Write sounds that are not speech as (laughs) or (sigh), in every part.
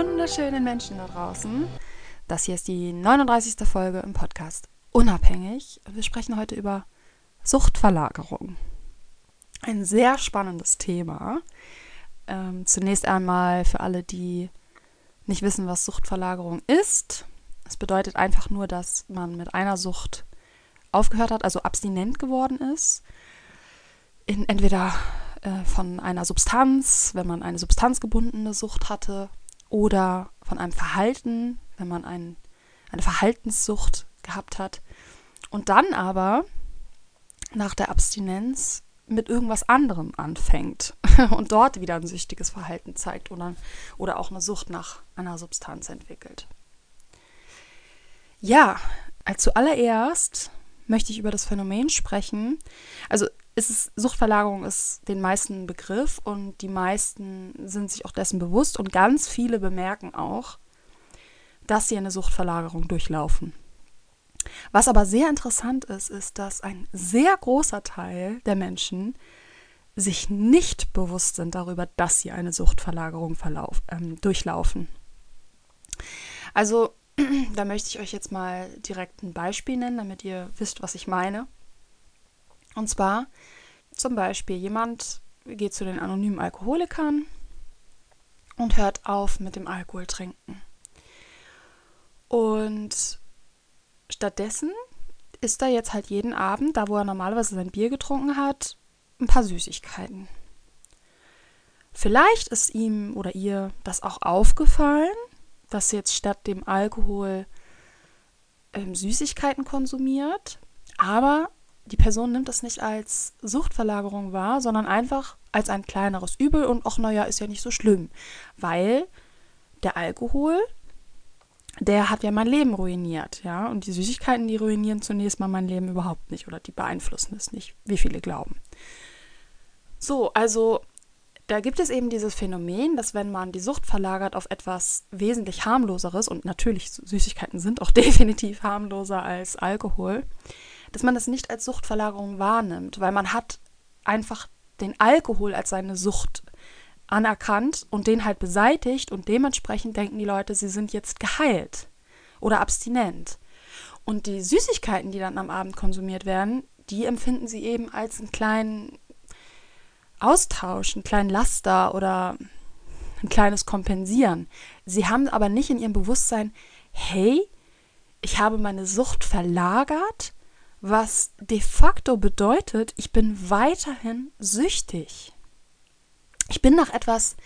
Wunderschönen Menschen da draußen. Das hier ist die 39. Folge im Podcast Unabhängig. Wir sprechen heute über Suchtverlagerung. Ein sehr spannendes Thema. Ähm, zunächst einmal für alle, die nicht wissen, was Suchtverlagerung ist. Es bedeutet einfach nur, dass man mit einer Sucht aufgehört hat, also abstinent geworden ist. In, entweder äh, von einer Substanz, wenn man eine substanzgebundene Sucht hatte, oder von einem Verhalten, wenn man ein, eine Verhaltenssucht gehabt hat. Und dann aber nach der Abstinenz mit irgendwas anderem anfängt (laughs) und dort wieder ein süchtiges Verhalten zeigt oder, oder auch eine Sucht nach einer Substanz entwickelt. Ja, zuallererst möchte ich über das Phänomen sprechen. Also ist Suchtverlagerung ist den meisten Begriff und die meisten sind sich auch dessen bewusst und ganz viele bemerken auch, dass sie eine Suchtverlagerung durchlaufen. Was aber sehr interessant ist, ist, dass ein sehr großer Teil der Menschen sich nicht bewusst sind darüber, dass sie eine Suchtverlagerung verlauf, ähm, durchlaufen. Also, (clears throat) da möchte ich euch jetzt mal direkt ein Beispiel nennen, damit ihr wisst, was ich meine. Und zwar zum Beispiel jemand geht zu den anonymen Alkoholikern und hört auf mit dem Alkohol trinken. Und stattdessen isst er jetzt halt jeden Abend, da wo er normalerweise sein Bier getrunken hat, ein paar Süßigkeiten. Vielleicht ist ihm oder ihr das auch aufgefallen, dass jetzt statt dem Alkohol ähm, Süßigkeiten konsumiert, aber die Person nimmt das nicht als Suchtverlagerung wahr, sondern einfach als ein kleineres Übel und ach naja, ist ja nicht so schlimm, weil der Alkohol, der hat ja mein Leben ruiniert, ja, und die Süßigkeiten, die ruinieren zunächst mal mein Leben überhaupt nicht oder die beeinflussen es nicht, wie viele glauben. So, also da gibt es eben dieses Phänomen, dass wenn man die Sucht verlagert auf etwas wesentlich harmloseres, und natürlich Süßigkeiten sind auch (laughs) definitiv harmloser als Alkohol, dass man das nicht als Suchtverlagerung wahrnimmt, weil man hat einfach den Alkohol als seine Sucht anerkannt und den halt beseitigt und dementsprechend denken die Leute, sie sind jetzt geheilt oder abstinent. Und die Süßigkeiten, die dann am Abend konsumiert werden, die empfinden sie eben als einen kleinen Austausch, einen kleinen Laster oder ein kleines Kompensieren. Sie haben aber nicht in ihrem Bewusstsein, hey, ich habe meine Sucht verlagert was de facto bedeutet, ich bin weiterhin süchtig. Ich bin nach etwas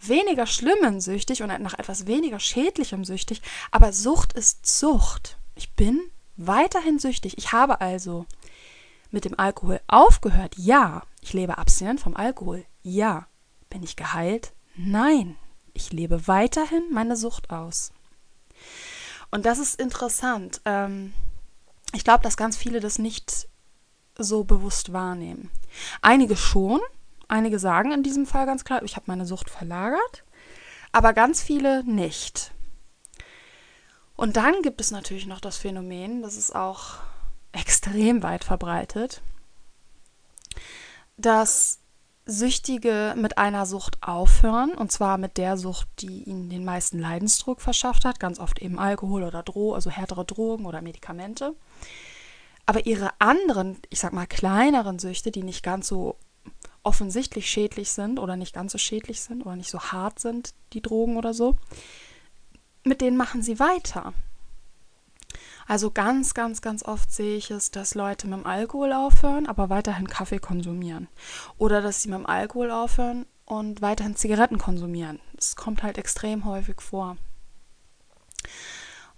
weniger Schlimmem süchtig und nach etwas weniger Schädlichem süchtig, aber Sucht ist Sucht. Ich bin weiterhin süchtig. Ich habe also mit dem Alkohol aufgehört. Ja. Ich lebe abstinent vom Alkohol. Ja. Bin ich geheilt? Nein. Ich lebe weiterhin meine Sucht aus. Und das ist interessant. Ähm, ich glaube, dass ganz viele das nicht so bewusst wahrnehmen. Einige schon, einige sagen in diesem Fall ganz klar, ich habe meine Sucht verlagert, aber ganz viele nicht. Und dann gibt es natürlich noch das Phänomen, das ist auch (laughs) extrem weit verbreitet, dass Süchtige mit einer Sucht aufhören, und zwar mit der Sucht, die ihnen den meisten Leidensdruck verschafft hat, ganz oft eben Alkohol oder Droh, also härtere Drogen oder Medikamente. Aber ihre anderen, ich sag mal kleineren Süchte, die nicht ganz so offensichtlich schädlich sind oder nicht ganz so schädlich sind oder nicht so hart sind, die Drogen oder so, mit denen machen sie weiter. Also ganz, ganz, ganz oft sehe ich es, dass Leute mit dem Alkohol aufhören, aber weiterhin Kaffee konsumieren. Oder dass sie mit dem Alkohol aufhören und weiterhin Zigaretten konsumieren. Das kommt halt extrem häufig vor.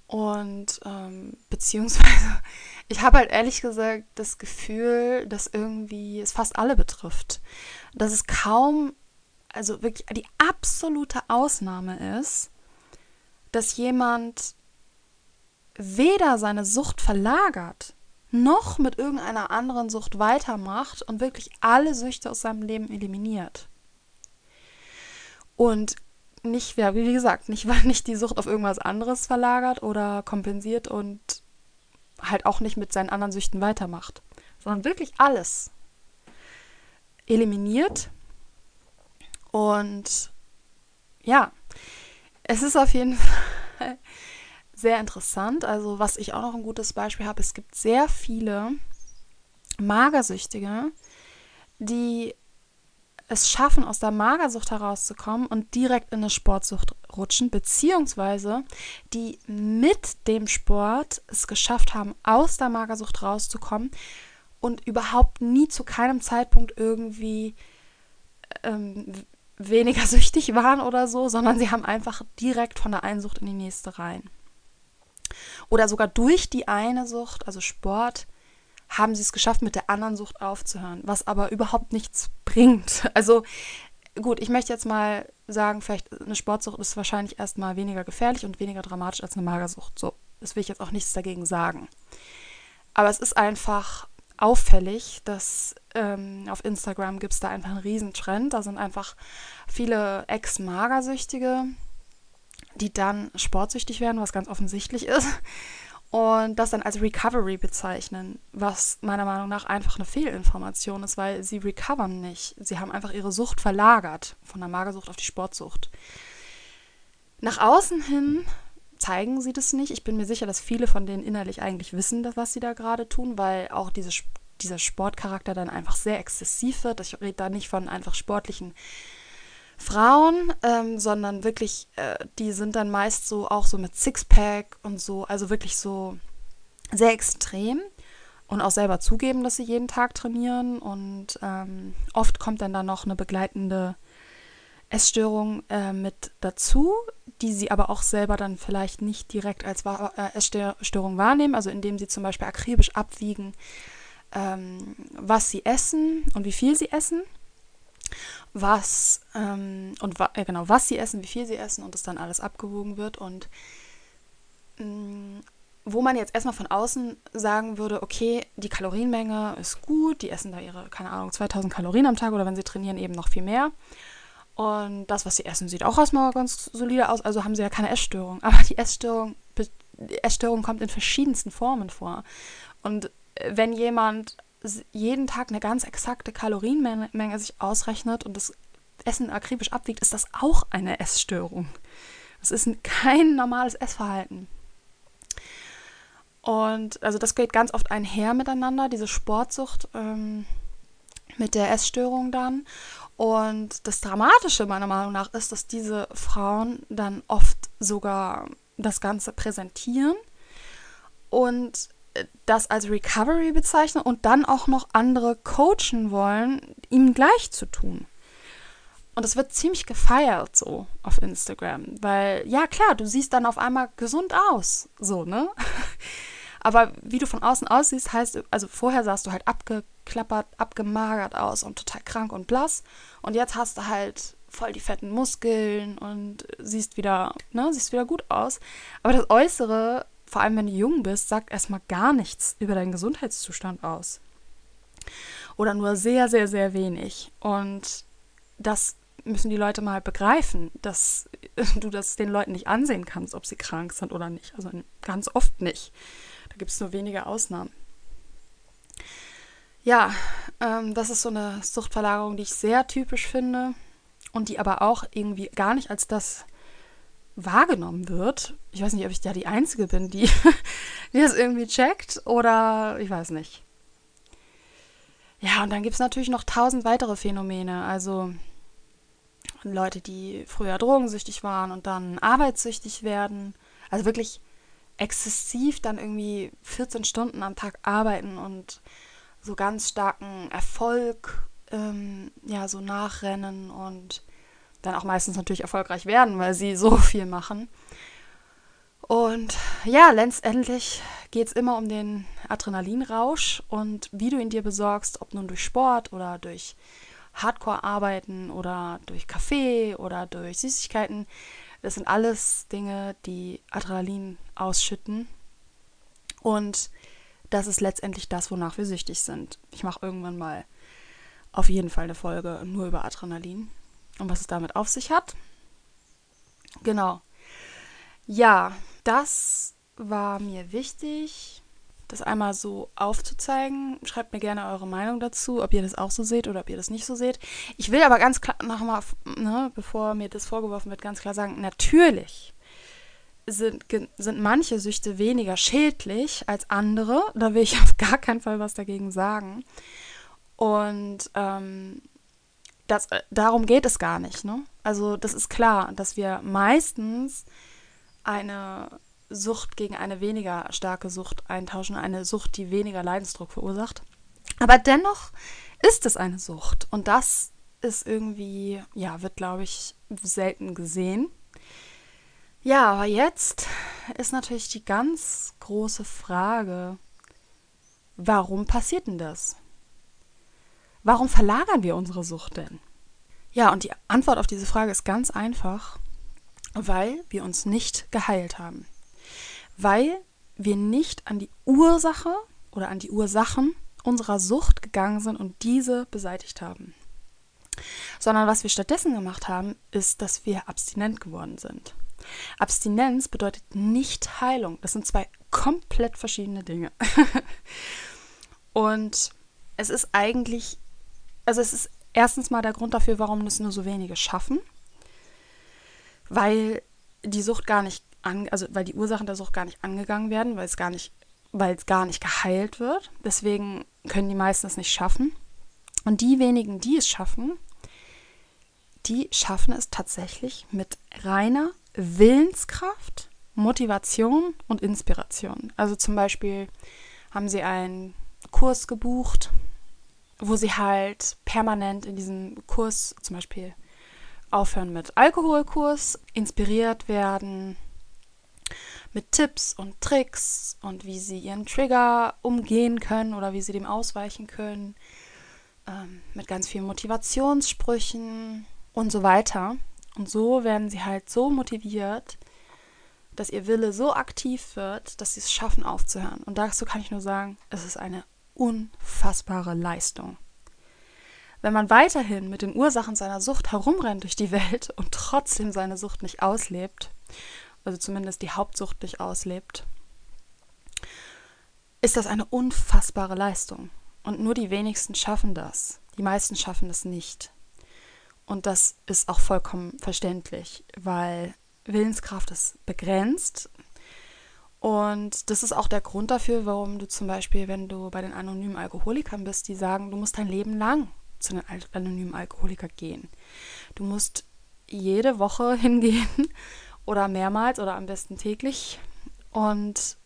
Und ähm, (laughs) beziehungsweise, ich habe halt ehrlich gesagt das Gefühl, dass irgendwie es fast alle betrifft. Dass es kaum, also wirklich die absolute Ausnahme ist, dass jemand weder seine Sucht verlagert, noch mit irgendeiner anderen Sucht weitermacht und wirklich alle Süchte aus seinem Leben eliminiert. Und nicht, ja, wie gesagt, nicht, weil nicht die Sucht auf irgendwas anderes verlagert oder kompensiert und halt auch nicht mit seinen anderen Süchten weitermacht, sondern wirklich alles eliminiert. Und ja, es ist auf jeden (laughs) Fall sehr interessant. Also, was ich auch noch ein gutes Beispiel habe, es gibt sehr viele Magersüchtige, die es schaffen, aus der Magersucht herauszukommen und direkt in eine Sportsucht rutschen, beziehungsweise die mit dem Sport es geschafft haben, aus der Magersucht rauszukommen und überhaupt nie zu keinem Zeitpunkt irgendwie ähm, weniger (laughs) süchtig waren oder so, sondern sie haben einfach direkt von der einen Sucht in die nächste rein. Oder sogar durch die eine Sucht, also Sport, haben sie es geschafft, mit der anderen Sucht aufzuhören, was aber überhaupt nichts bringt. (laughs) Also gut, ich möchte jetzt mal sagen, vielleicht eine Sportsucht ist wahrscheinlich erstmal weniger gefährlich und weniger dramatisch als eine Magersucht. So, das will ich jetzt auch nichts dagegen sagen. Aber es ist einfach auffällig, dass ähm, auf Instagram gibt es da einfach einen Riesentrend. Da sind einfach viele Ex-Magersüchtige, die dann sportsüchtig werden, was ganz offensichtlich ist und das dann als Recovery bezeichnen, was meiner Meinung nach einfach eine Fehlinformation ist, weil sie recovern nicht. Sie haben einfach ihre Sucht verlagert von der Magersucht auf die Sportsucht. Nach außen hin zeigen sie das nicht. Ich bin mir sicher, dass viele von denen innerlich eigentlich wissen, was sie da gerade tun, weil auch diese, dieser Sportcharakter dann einfach sehr exzessiv wird. Ich rede da nicht von einfach sportlichen Frauen, ähm, sondern wirklich, äh, die sind dann meist so auch so mit Sixpack und so, also wirklich so sehr extrem und auch selber zugeben, dass sie jeden Tag trainieren und ähm, oft kommt dann da noch eine begleitende Essstörung äh, mit dazu, die sie aber auch selber dann vielleicht nicht direkt als äh, Essstörung wahrnehmen, also indem sie zum Beispiel akribisch abwiegen, ähm, was sie essen und wie viel sie essen was ähm, und wa äh, genau, was sie essen, wie viel sie essen und das dann alles abgewogen wird. Und mh, mm, wo man jetzt erstmal von außen sagen würde, okay, die Kalorienmenge ist gut, die essen da ihre, keine Ahnung, 2000 Kalorien am Tag oder wenn sie trainieren eben noch viel mehr. Und das, was sie essen, sieht auch erstmal ganz solide aus, also haben sie ja keine Essstörung. Aber die Essstörung, die Essstörung kommt in verschiedensten Formen vor. Und wenn jemand jeden Tag eine ganz exakte Kalorienmenge sich ausrechnet und das Essen akribisch abwiegt, ist das auch eine Essstörung. Das ist kein normales Essverhalten. Und also das geht ganz oft einher miteinander, diese Sportsucht ähm, mit der Essstörung dann. Und das Dramatische meiner Meinung nach ist, dass diese Frauen dann oft sogar das Ganze präsentieren und das als Recovery bezeichnen und dann auch noch andere coachen wollen, ihm gleich zu tun. Und das wird ziemlich gefeiert so auf Instagram, weil ja klar, du siehst dann auf einmal gesund aus, so, ne? (laughs) Aber wie du von außen aussiehst, heißt, also vorher sahst du halt abgeklappert, abgemagert aus und total krank und blass. Und jetzt hast du halt voll die fetten Muskeln und siehst wieder, ne, siehst wieder gut aus. Aber das Äußere vor allem wenn du jung bist, sagt erstmal gar nichts über deinen Gesundheitszustand aus. Oder nur sehr, sehr, sehr wenig. Und das müssen die Leute mal begreifen, dass (laughs) du das den Leuten nicht ansehen kannst, ob sie krank sind oder nicht. Also ganz oft nicht. Da gibt es nur wenige Ausnahmen. Ja, ähm, das ist so eine Suchtverlagerung, die ich sehr typisch finde und die aber auch irgendwie gar nicht als das wahrgenommen wird. Ich weiß nicht, ob ich da die Einzige bin, die, (laughs) die das irgendwie checkt oder ich weiß nicht. Ja, und dann gibt es natürlich noch tausend weitere Phänomene. Also Leute, die früher drogensüchtig waren und dann arbeitssüchtig werden. Also wirklich exzessiv dann irgendwie 14 Stunden am Tag arbeiten und so ganz starken Erfolg ähm, ja so nachrennen und dann auch meistens natürlich erfolgreich werden, weil sie so (laughs) viel machen. Und ja, letztendlich geht es immer um den Adrenalinrausch und wie du ihn dir besorgst, ob nun durch Sport oder durch Hardcore-Arbeiten oder durch Kaffee oder durch Süßigkeiten. Das sind alles Dinge, die Adrenalin ausschütten. Und das ist letztendlich das, wonach wir süchtig sind. Ich mache irgendwann mal auf jeden Fall eine Folge nur über Adrenalin und was es damit auf sich hat. Genau. Ja, das war mir wichtig, das einmal so aufzuzeigen. Schreibt mir gerne eure Meinung dazu, ob ihr das auch so seht oder ob ihr das nicht so seht. Ich will aber ganz klar nochmal, ne, bevor mir das vorgeworfen wird, ganz klar sagen, natürlich sind, sind manche Süchte weniger schädlich als andere. Da will ich (laughs) auf gar keinen Fall was dagegen sagen. Und ähm, das, äh, darum geht es gar nicht. Ne? Also das ist klar, dass wir meistens eine Sucht gegen eine weniger starke Sucht eintauschen, eine Sucht, die weniger Leidensdruck verursacht. Aber dennoch ist es eine Sucht und das ist irgendwie, ja, wird, glaube ich, selten gesehen. Ja, aber jetzt ist natürlich die ganz große Frage, warum passiert denn das? Warum verlagern wir unsere Sucht denn? Ja, und die Antwort auf diese Frage ist ganz einfach, weil wir uns nicht geheilt haben weil wir nicht an die Ursache oder an die Ursachen unserer Sucht gegangen sind und diese beseitigt haben. Sondern was wir stattdessen gemacht haben, ist, dass wir abstinent geworden sind. Abstinenz bedeutet nicht Heilung. Das sind zwei komplett verschiedene Dinge. (laughs) und es ist eigentlich, also es ist erstens mal der Grund dafür, warum es nur so wenige schaffen, weil die Sucht gar nicht an, also weil die Ursachen der Sucht gar nicht angegangen werden, weil es gar nicht, weil es gar nicht geheilt wird. Deswegen können die meisten es nicht schaffen. Und die wenigen, die es schaffen, die schaffen es tatsächlich mit reiner Willenskraft, Motivation und Inspiration. Also zum Beispiel haben sie einen Kurs gebucht, wo sie halt permanent in diesem Kurs zum Beispiel aufhören mit Alkoholkurs, inspiriert werden, mit Tipps und Tricks und wie sie ihren Trigger umgehen können oder wie sie dem ausweichen können, ähm, mit ganz vielen Motivationssprüchen und so weiter. Und so werden sie halt so motiviert, dass ihr Wille so aktiv wird, dass sie es schaffen aufzuhören. Und dazu kann ich nur sagen, es ist eine unfassbare Leistung. Wenn man weiterhin mit den Ursachen seiner Sucht herumrennt durch die Welt und trotzdem seine Sucht nicht auslebt also zumindest die Hauptsucht nicht auslebt, ist das eine unfassbare Leistung. Und nur die wenigsten schaffen das. Die meisten schaffen es nicht. Und das ist auch vollkommen verständlich, weil Willenskraft ist begrenzt. Und das ist auch der Grund dafür, warum du zum Beispiel, wenn du bei den anonymen Alkoholikern bist, die sagen, du musst dein Leben lang zu den anonymen Alkoholikern gehen. Du musst jede Woche (laughs) hingehen oder mehrmals oder am besten täglich. Und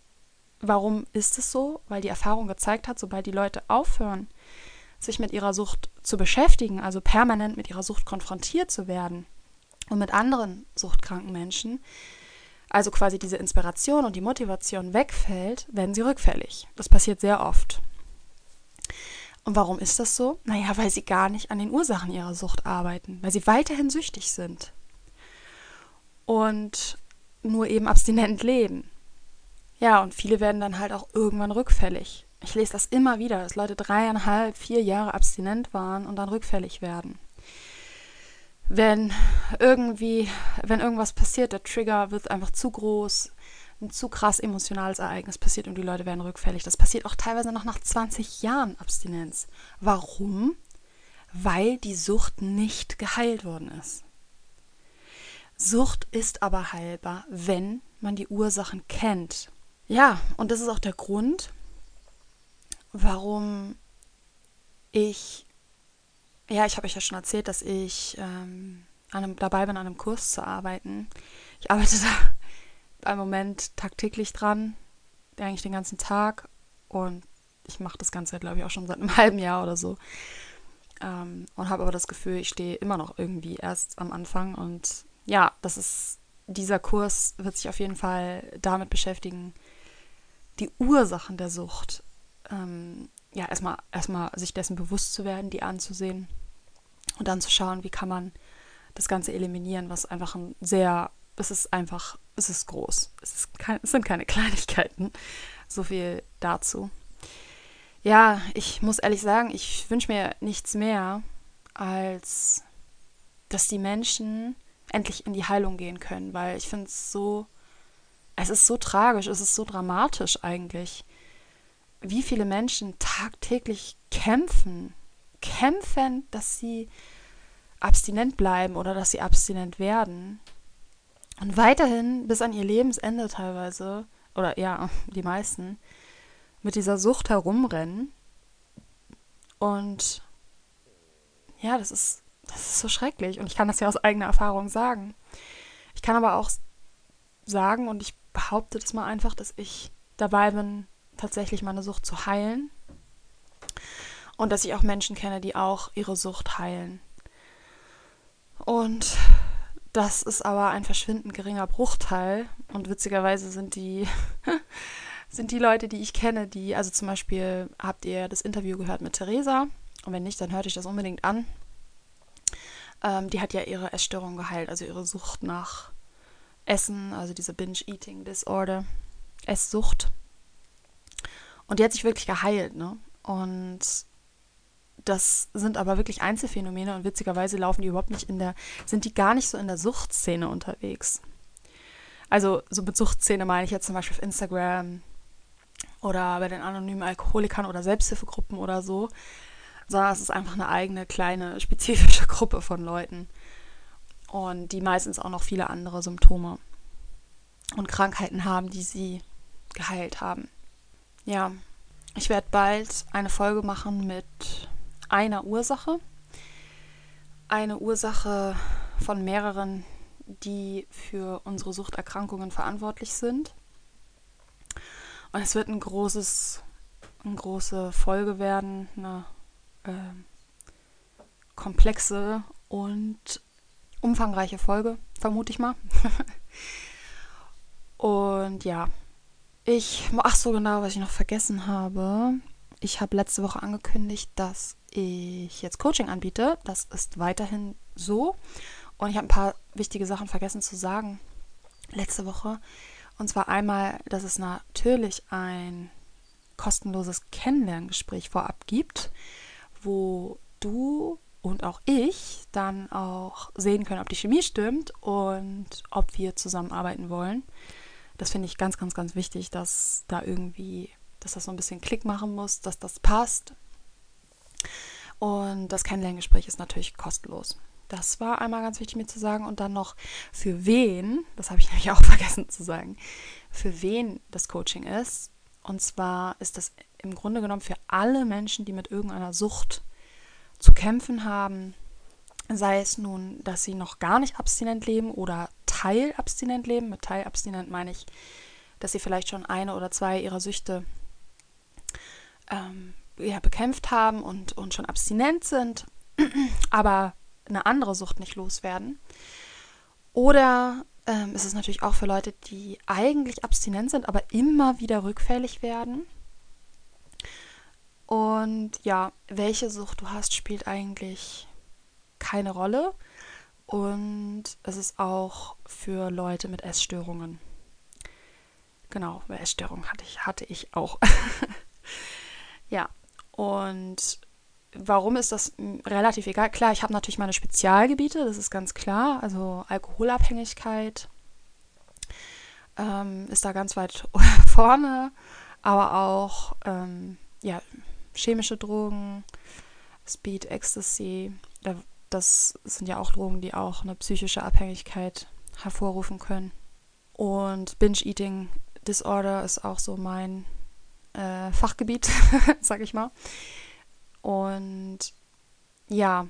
warum ist es so? Weil die Erfahrung gezeigt hat, sobald die Leute aufhören, sich mit ihrer Sucht zu beschäftigen, also permanent mit ihrer Sucht konfrontiert zu werden und mit anderen suchtkranken Menschen, also quasi diese Inspiration und die Motivation wegfällt, werden sie rückfällig. Das passiert sehr oft. Und warum ist das so? Naja, weil sie gar nicht an den Ursachen ihrer Sucht arbeiten, weil sie weiterhin süchtig sind und nur eben abstinent leben. Ja, und viele werden dann halt auch irgendwann rückfällig. Ich lese das immer wieder, dass Leute dreieinhalb, vier Jahre abstinent waren und dann rückfällig werden. Wenn irgendwie, wenn irgendwas passiert, der Trigger wird einfach zu groß, ein zu krass emotionales Ereignis passiert und die Leute werden rückfällig. Das passiert auch teilweise noch nach 20 Jahren Abstinenz. Warum? Weil die Sucht nicht geheilt worden ist. Sucht ist aber heilbar, wenn man die Ursachen kennt. Ja, und das ist auch der Grund, warum ich, ja, ich habe euch ja schon erzählt, dass ich ähm, einem, dabei bin, an einem Kurs zu arbeiten. Ich arbeite (laughs) da im Moment tagtäglich dran, eigentlich den ganzen Tag. Und ich mache das Ganze, glaube ich, auch schon seit einem (laughs) halben Jahr oder so. Ähm, und habe aber das Gefühl, ich stehe immer noch irgendwie erst am Anfang. Und ja, das ist, dieser Kurs wird sich auf jeden Fall damit beschäftigen, die Ursachen der Sucht, ähm, ja, erstmal, erstmal sich dessen bewusst zu werden, die anzusehen und dann zu schauen, wie kann man das Ganze eliminieren, was einfach ein sehr, es ist einfach, es ist groß. Es, ist kein, es sind keine (laughs) Kleinigkeiten. So viel dazu. Ja, ich muss ehrlich sagen, ich wünsche mir nichts mehr, als dass die Menschen endlich in die Heilung gehen können, weil ich finde es so, es ist so tragisch, es ist so dramatisch eigentlich, wie viele Menschen tagtäglich kämpfen, kämpfen, dass sie abstinent bleiben oder dass sie abstinent werden und weiterhin bis an ihr Lebensende teilweise, oder ja, (laughs) die meisten, mit dieser Sucht herumrennen. Und ja, das ist, das ist so schrecklich. Und ich kann das ja aus eigener Erfahrung sagen. Ich kann aber auch sagen, und ich behaupte das mal einfach, dass ich dabei bin, tatsächlich meine Sucht zu heilen. Und dass ich auch Menschen kenne, die auch ihre Sucht heilen. Und das ist aber ein verschwindend geringer Bruchteil. Und witzigerweise sind die (laughs) sind die Leute, die ich kenne, die, also zum Beispiel habt ihr das Interview gehört mit Theresa und wenn nicht, dann hört euch das unbedingt an. Ähm, die hat ja ihre Essstörung geheilt, also ihre Sucht nach Essen, also diese Binge-Eating Disorder, Esssucht. Und die hat sich wirklich geheilt, ne? Und das sind aber wirklich Einzelfänomene und witzigerweise laufen die überhaupt nicht in der, sind die gar nicht so in der Suchtszene unterwegs. Also so mit Suchtszene meine ich jetzt zum Beispiel auf Instagram, oder bei den anonymen Alkoholikern oder Selbsthilfegruppen oder so, sondern es ist einfach eine eigene kleine (laughs) spezifische Gruppe von Leuten und die meistens auch noch viele andere Symptome und Krankheiten haben, die sie geheilt haben. Ja, ich werde bald eine Folge machen mit einer Ursache. Eine Ursache von mehreren, die für unsere Suchterkrankungen verantwortlich sind. Und es wird ein großes, eine große Folge werden, eine äh, komplexe und umfangreiche Folge, vermute ich mal. (laughs) und ja, ich, ach so genau, was ich noch vergessen habe. Ich habe letzte Woche angekündigt, dass ich jetzt Coaching anbiete. Das ist weiterhin so. Und ich habe ein paar wichtige Sachen vergessen zu sagen letzte Woche. Und zwar einmal, dass es natürlich ein kostenloses Kennenlerngespräch vorab gibt, wo du und auch ich dann auch sehen können, ob die Chemie stimmt und ob wir zusammenarbeiten wollen. Das finde ich ganz, ganz, ganz wichtig, dass da irgendwie, dass das so ein bisschen Klick machen muss, dass das passt. Und das Kennenlerngespräch ist natürlich kostenlos. Das war einmal ganz wichtig mir zu sagen. Und dann noch, für wen, das habe ich (laughs) nämlich auch vergessen zu sagen, für wen das Coaching ist. Und zwar ist das im Grunde genommen für alle Menschen, die mit irgendeiner Sucht zu kämpfen haben. Sei es nun, dass sie noch gar nicht abstinent leben oder teilabstinent leben. Mit teilabstinent meine ich, dass sie vielleicht schon eine oder zwei ihrer Süchte ähm, ja, bekämpft haben und, und schon abstinent sind, (clears throat) aber eine andere Sucht nicht loswerden. Oder ähm, ist es natürlich auch für Leute, die eigentlich abstinent sind, aber immer wieder rückfällig werden. Und ja, welche Sucht du hast, spielt eigentlich keine Rolle. Und es ist auch für Leute mit Essstörungen. Genau, Essstörungen hatte ich, hatte ich auch. (laughs) ja, und warum ist das relativ egal? Klar, ich habe natürlich meine Spezialgebiete, das ist ganz klar. Also Alkoholabhängigkeit ähm, ist da ganz weit (laughs) vorne, aber auch ähm, ja, chemische Drogen, Speed, Ecstasy. Das sind ja auch Drogen, die auch eine psychische Abhängigkeit hervorrufen können. Und Binge-Eating Disorder ist auch so mein äh, Fachgebiet, (laughs) sag ich mal. Und ja,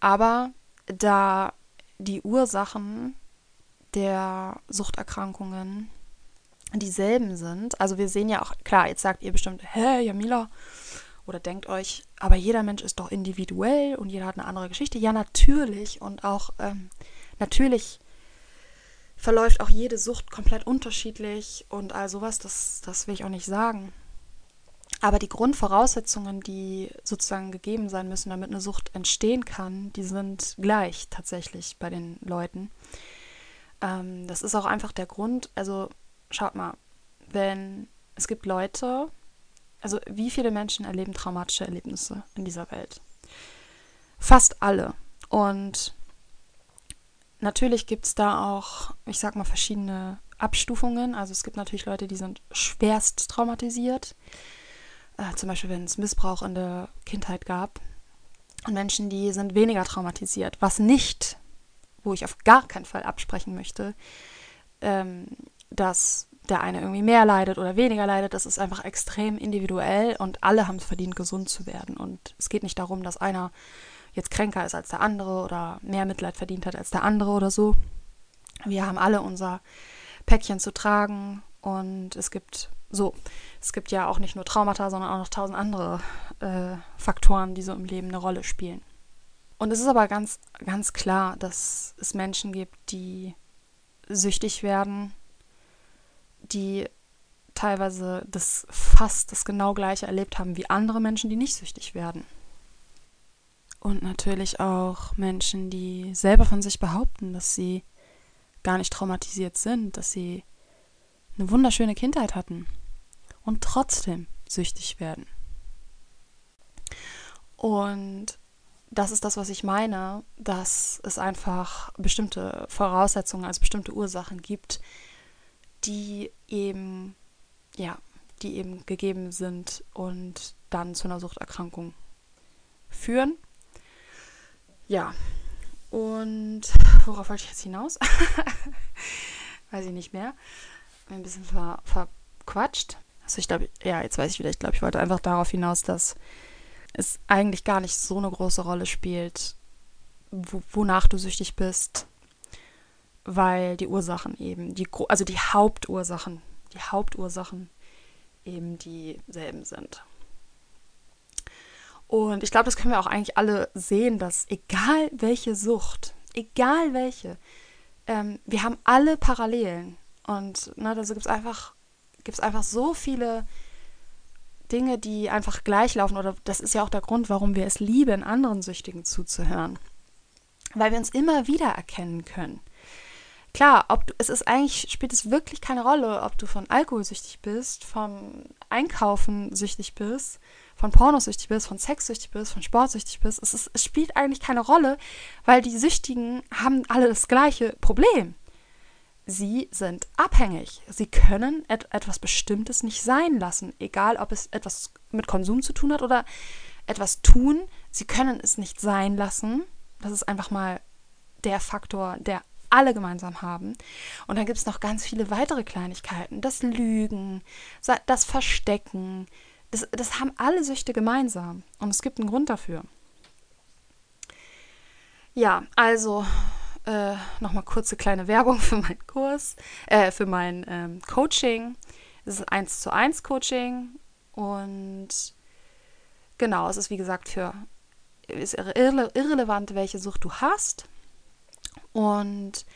aber da die Ursachen der Suchterkrankungen dieselben sind. Also wir sehen ja auch, klar, jetzt sagt ihr bestimmt, hä, Jamila, oder denkt euch, aber jeder Mensch ist doch individuell und jeder hat eine andere Geschichte. Ja, natürlich. Und auch ähm, natürlich verläuft auch jede Sucht komplett unterschiedlich und all sowas, das, das will ich auch nicht sagen. Aber die Grundvoraussetzungen, die sozusagen gegeben sein müssen, damit eine Sucht entstehen kann, die sind gleich tatsächlich bei den Leuten. Ähm, das ist auch einfach der Grund, also schaut mal, wenn es gibt Leute, also wie viele Menschen erleben traumatische Erlebnisse in dieser Welt? Fast alle. Und natürlich gibt es da auch, ich sag mal, verschiedene Abstufungen. Also es gibt natürlich Leute, die sind schwerst traumatisiert. Äh, zum Beispiel, wenn es Missbrauch in der Kindheit gab. Und Menschen, die sind weniger traumatisiert. Was nicht, wo ich auf gar keinen Fall absprechen möchte, ähm, dass der eine irgendwie mehr leidet oder weniger leidet. Das ist einfach extrem individuell und alle haben es verdient, gesund zu werden. Und es geht nicht darum, dass einer jetzt kränker ist als der andere oder mehr Mitleid verdient hat als der andere oder so. Wir haben alle unser Päckchen zu tragen und es gibt so, es gibt ja auch nicht nur Traumata, sondern auch noch tausend andere äh, Faktoren, die so im Leben eine Rolle spielen. Und es ist aber ganz, ganz klar, dass es Menschen gibt, die süchtig werden, die teilweise das fast das genau gleiche erlebt haben wie andere Menschen, die nicht süchtig werden. Und natürlich auch Menschen, die selber von sich behaupten, dass sie gar nicht traumatisiert sind, dass sie eine wunderschöne Kindheit hatten und trotzdem süchtig werden. Und das ist das, was ich meine, dass es einfach bestimmte Voraussetzungen, also bestimmte Ursachen gibt, die eben, ja, die eben gegeben sind und dann zu einer Suchterkrankung führen. Ja, und worauf wollte ich jetzt hinaus? (laughs) weiß ich nicht mehr. Ein bisschen ver verquatscht. Also ich glaube, ja, jetzt weiß ich wieder, ich glaube, ich wollte einfach darauf hinaus, dass es eigentlich gar nicht so eine große Rolle spielt, wo, wonach du süchtig bist, weil die Ursachen eben, die, also die Hauptursachen, die Hauptursachen eben dieselben sind. Und ich glaube, das können wir auch eigentlich alle sehen, dass egal welche Sucht, egal welche, ähm, wir haben alle Parallelen. Und ne, da gibt es einfach, gibt's einfach so viele Dinge, die einfach gleich laufen. Oder das ist ja auch der Grund, warum wir es lieben, anderen Süchtigen zuzuhören. Weil wir uns immer wieder erkennen können klar, ob du, es ist eigentlich, spielt es wirklich keine Rolle, ob du von Alkohol süchtig bist, vom Einkaufen süchtig bist, von Pornos süchtig bist, von Sex süchtig bist, von Sport süchtig bist. Es, ist, es spielt eigentlich keine Rolle, weil die Süchtigen haben alle das gleiche Problem. Sie sind abhängig. Sie können et etwas Bestimmtes nicht sein lassen, egal ob es etwas mit Konsum zu tun hat oder etwas tun. Sie können es nicht sein lassen. Das ist einfach mal der Faktor, der alle gemeinsam haben. Und dann gibt es noch ganz viele weitere Kleinigkeiten. Das Lügen, das Verstecken. Das, das haben alle Süchte gemeinsam. Und es gibt einen Grund dafür. Ja, also äh, nochmal kurze kleine Werbung für meinen Kurs, äh, für mein ähm, Coaching. Es ist 1 zu 1 Coaching und genau, es ist wie gesagt für ist irre irrelevant, welche Sucht du hast. Und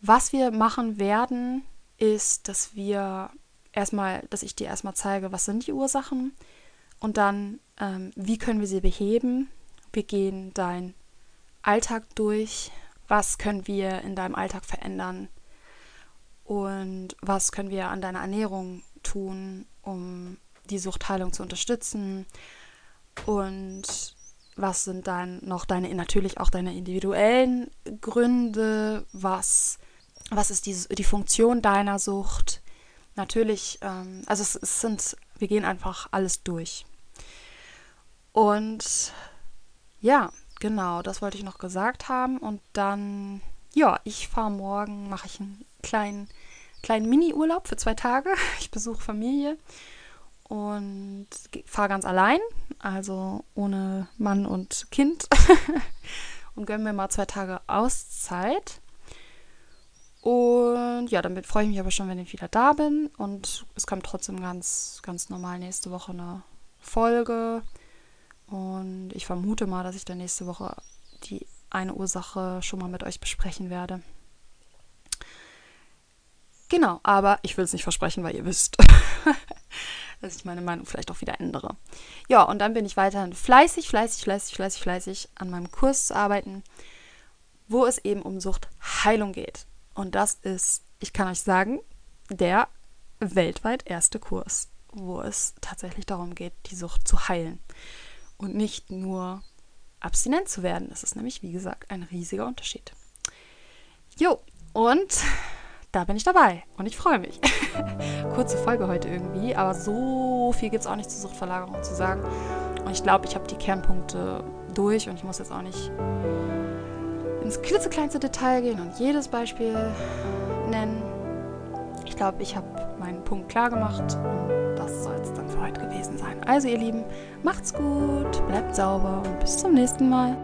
was wir machen werden, ist, dass wir erstmal, dass ich dir erstmal zeige, was sind die Ursachen und dann, ähm, wie können wir sie beheben. Wir gehen deinen Alltag durch, was können wir in deinem Alltag verändern und was können wir an deiner Ernährung tun, um die Suchtheilung zu unterstützen und was sind dann noch deine, natürlich auch deine individuellen Gründe, was, was ist die, die Funktion deiner Sucht. Natürlich, ähm, also es, es sind, wir gehen einfach alles durch. Und ja, genau, das wollte ich noch gesagt haben. Und dann, ja, ich fahre morgen, mache ich einen kleinen, kleinen Mini-Urlaub für zwei Tage. (laughs) Ich besuche Familie und fahre ganz allein, also ohne Mann und Kind. (laughs) und gönne mir mal zwei Tage Auszeit. Und ja, damit freue ich mich aber schon, wenn ich wieder da bin. Und es kommt trotzdem ganz, ganz normal nächste Woche eine Folge. Und ich vermute mal, dass ich dann nächste Woche die eine Ursache schon mal mit euch besprechen werde. Genau, aber ich will es nicht versprechen, weil ihr wisst, (laughs) dass ich meine Meinung vielleicht auch wieder ändere. Ja, und dann bin ich weiterhin fleißig, fleißig, fleißig, fleißig, fleißig an meinem Kurs zu arbeiten, wo es eben um Suchtheilung geht. Und das ist, ich kann euch sagen, der weltweit erste Kurs, wo es tatsächlich darum geht, die Sucht zu heilen und nicht nur abstinent zu werden. Das ist nämlich, wie gesagt, ein riesiger Unterschied. Jo, und da bin ich dabei und ich freue mich. (laughs) Kurze Folge heute irgendwie, aber so viel gibt es auch nicht zur Suchtverlagerung zu sagen. Und ich glaube, ich habe die Kernpunkte durch und ich muss jetzt auch nicht ins klitzekleinste Detail gehen und jedes Beispiel nennen. Ich glaube, ich habe meinen Punkt klar gemacht und Also ihr Lieben, macht's gut, bleibt sauber und bis zum nächsten Mal.